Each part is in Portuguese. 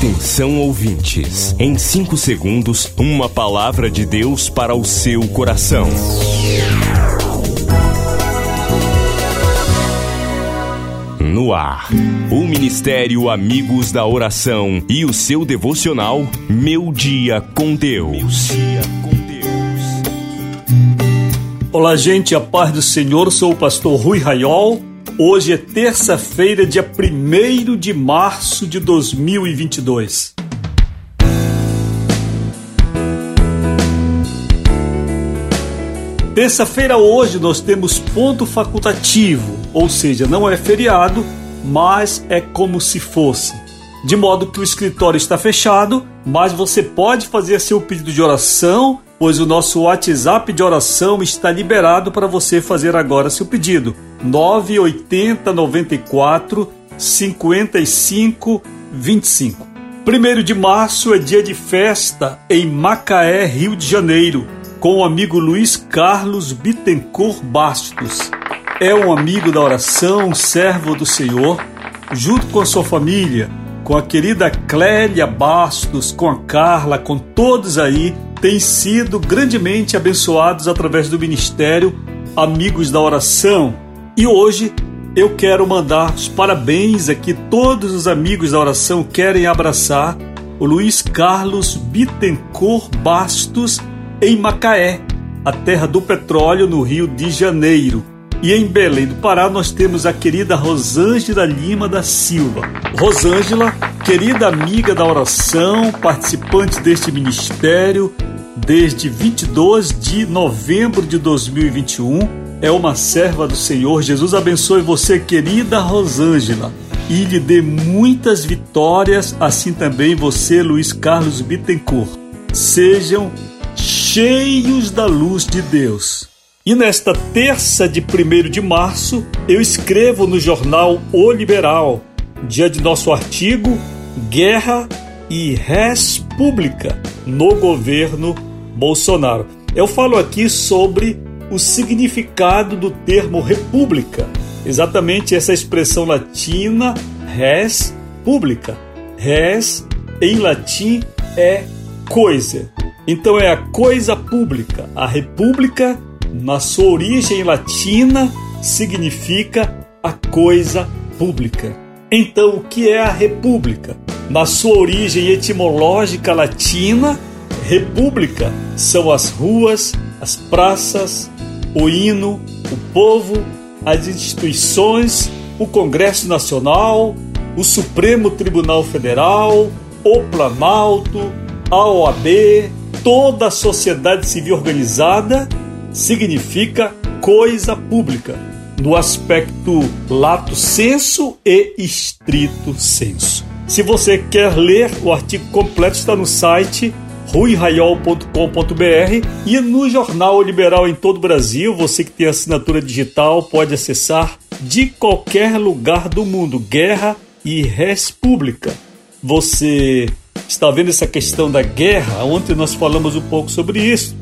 Atenção ouvintes, em 5 segundos, uma palavra de Deus para o seu coração. No ar, o Ministério Amigos da Oração e o seu devocional Meu Dia com Deus. Olá, gente, a paz do Senhor, sou o pastor Rui Raiol Hoje é terça-feira, dia 1 de março de 2022. Terça-feira hoje nós temos ponto facultativo, ou seja, não é feriado, mas é como se fosse. De modo que o escritório está fechado, mas você pode fazer seu pedido de oração pois o nosso WhatsApp de oração está liberado para você fazer agora seu pedido. 980 94 55 25. 1 de março é dia de festa em Macaé, Rio de Janeiro, com o amigo Luiz Carlos Bittencourt Bastos. É um amigo da oração, servo do Senhor, junto com a sua família, com a querida Clélia Bastos, com a Carla, com todos aí têm sido grandemente abençoados através do ministério Amigos da Oração. E hoje eu quero mandar os parabéns aqui. Todos os amigos da oração querem abraçar o Luiz Carlos Bittencourt Bastos em Macaé, a terra do petróleo no Rio de Janeiro. E em Belém do Pará nós temos a querida Rosângela Lima da Silva. Rosângela, querida amiga da oração, participante deste ministério, desde 22 de novembro de 2021. É uma serva do Senhor. Jesus abençoe você, querida Rosângela, e lhe dê muitas vitórias, assim também você, Luiz Carlos Bittencourt. Sejam cheios da luz de Deus. E nesta terça de 1 de março, eu escrevo no jornal O Liberal, dia de nosso artigo Guerra e Res Pública no governo Bolsonaro. Eu falo aqui sobre o significado do termo república, exatamente essa expressão latina res publica. Res em latim é coisa. Então é a coisa pública. A república, na sua origem latina, significa a coisa pública. Então, o que é a república? Na sua origem etimológica latina, República são as ruas, as praças, o hino, o povo, as instituições, o Congresso Nacional, o Supremo Tribunal Federal, o Planalto, a OAB, toda a sociedade civil organizada significa coisa pública, no aspecto lato senso e estrito senso. Se você quer ler, o artigo completo está no site ruiraiol.com.br e no Jornal Liberal em todo o Brasil, você que tem assinatura digital pode acessar de qualquer lugar do mundo, Guerra e República. Você está vendo essa questão da guerra? Ontem nós falamos um pouco sobre isso.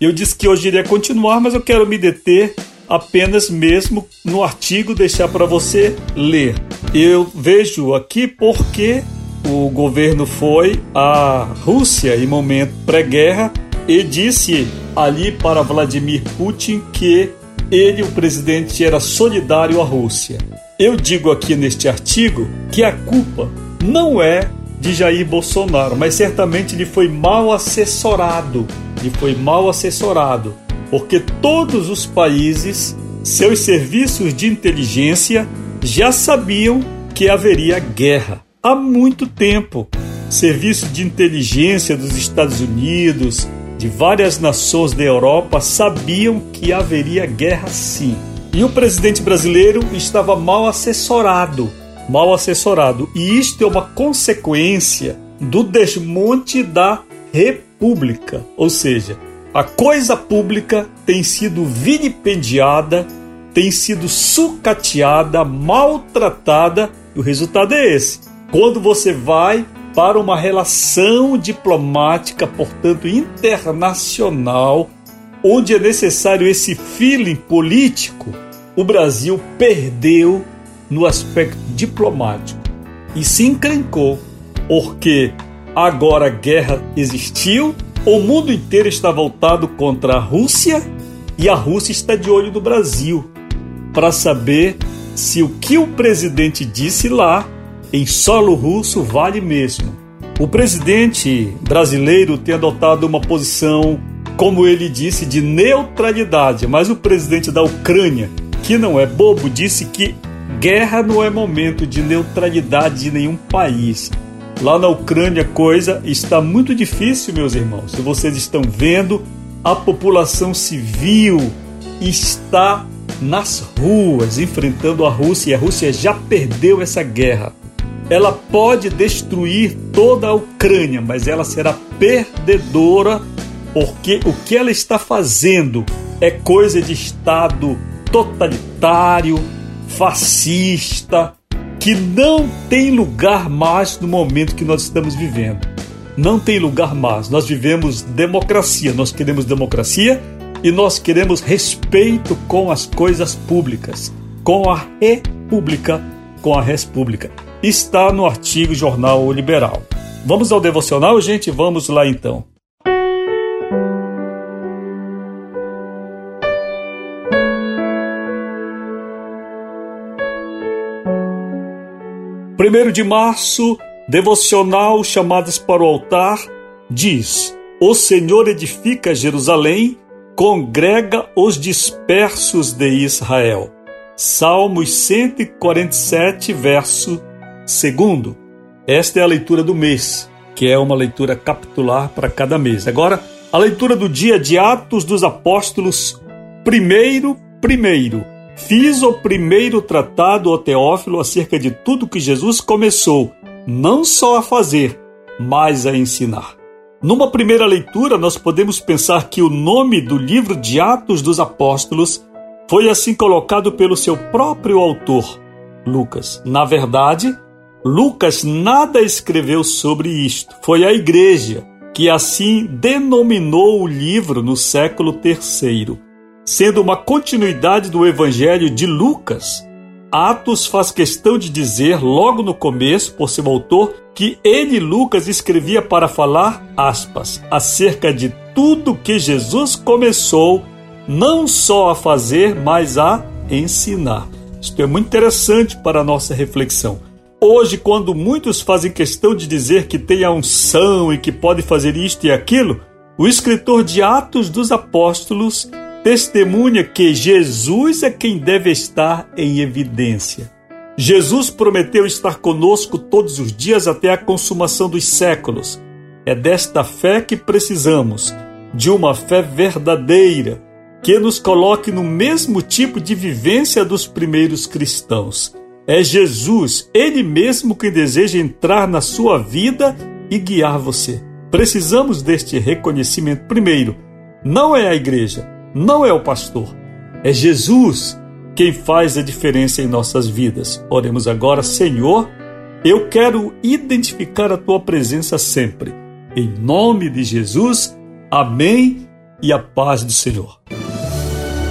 Eu disse que hoje iria continuar, mas eu quero me deter apenas mesmo no artigo deixar para você ler. Eu vejo aqui porque o governo foi à Rússia em momento pré-guerra e disse ali para Vladimir Putin que ele, o presidente, era solidário à Rússia. Eu digo aqui neste artigo que a culpa não é de Jair Bolsonaro, mas certamente ele foi mal assessorado. Ele foi mal assessorado, porque todos os países, seus serviços de inteligência já sabiam que haveria guerra há muito tempo. Serviço de inteligência dos Estados Unidos, de várias nações da Europa sabiam que haveria guerra sim. E o presidente brasileiro estava mal assessorado, mal assessorado. E isto é uma consequência do desmonte da república, ou seja, a coisa pública tem sido vilipendiada, tem sido sucateada, maltratada, e o resultado é esse quando você vai para uma relação diplomática, portanto internacional, onde é necessário esse feeling político, o Brasil perdeu no aspecto diplomático e se encrencou porque agora a guerra existiu, o mundo inteiro está voltado contra a Rússia e a Rússia está de olho no Brasil para saber se o que o presidente disse lá em solo russo vale mesmo. O presidente brasileiro tem adotado uma posição, como ele disse, de neutralidade, mas o presidente da Ucrânia, que não é bobo, disse que guerra não é momento de neutralidade de nenhum país. Lá na Ucrânia a coisa está muito difícil, meus irmãos. Se vocês estão vendo, a população civil está nas ruas enfrentando a Rússia e a Rússia já perdeu essa guerra. Ela pode destruir toda a Ucrânia, mas ela será perdedora porque o que ela está fazendo é coisa de Estado totalitário, fascista, que não tem lugar mais no momento que nós estamos vivendo. Não tem lugar mais. Nós vivemos democracia, nós queremos democracia e nós queremos respeito com as coisas públicas, com a república, com a república. Está no artigo Jornal Liberal. Vamos ao devocional, gente? Vamos lá então. 1 de março, devocional chamadas para o altar, diz: O Senhor edifica Jerusalém, congrega os dispersos de Israel. Salmos 147, verso 2. Esta é a leitura do mês, que é uma leitura capitular para cada mês. Agora, a leitura do dia de Atos dos Apóstolos, primeiro, primeiro Fiz o primeiro tratado ao Teófilo acerca de tudo que Jesus começou, não só a fazer, mas a ensinar. Numa primeira leitura, nós podemos pensar que o nome do livro de Atos dos Apóstolos foi assim colocado pelo seu próprio autor, Lucas. Na verdade, Lucas nada escreveu sobre isto. Foi a igreja que assim denominou o livro no século terceiro. Sendo uma continuidade do Evangelho de Lucas, Atos faz questão de dizer, logo no começo, por seu autor, que ele, Lucas, escrevia para falar, aspas, acerca de tudo que Jesus começou, não só a fazer, mas a ensinar. Isto é muito interessante para a nossa reflexão. Hoje, quando muitos fazem questão de dizer que tem a unção e que pode fazer isto e aquilo, o escritor de Atos dos Apóstolos testemunha que Jesus é quem deve estar em evidência. Jesus prometeu estar conosco todos os dias até a consumação dos séculos. É desta fé que precisamos, de uma fé verdadeira, que nos coloque no mesmo tipo de vivência dos primeiros cristãos. É Jesus, Ele mesmo, quem deseja entrar na sua vida e guiar você. Precisamos deste reconhecimento primeiro. Não é a igreja, não é o pastor, é Jesus quem faz a diferença em nossas vidas. Oremos agora, Senhor, eu quero identificar a tua presença sempre. Em nome de Jesus, amém e a paz do Senhor.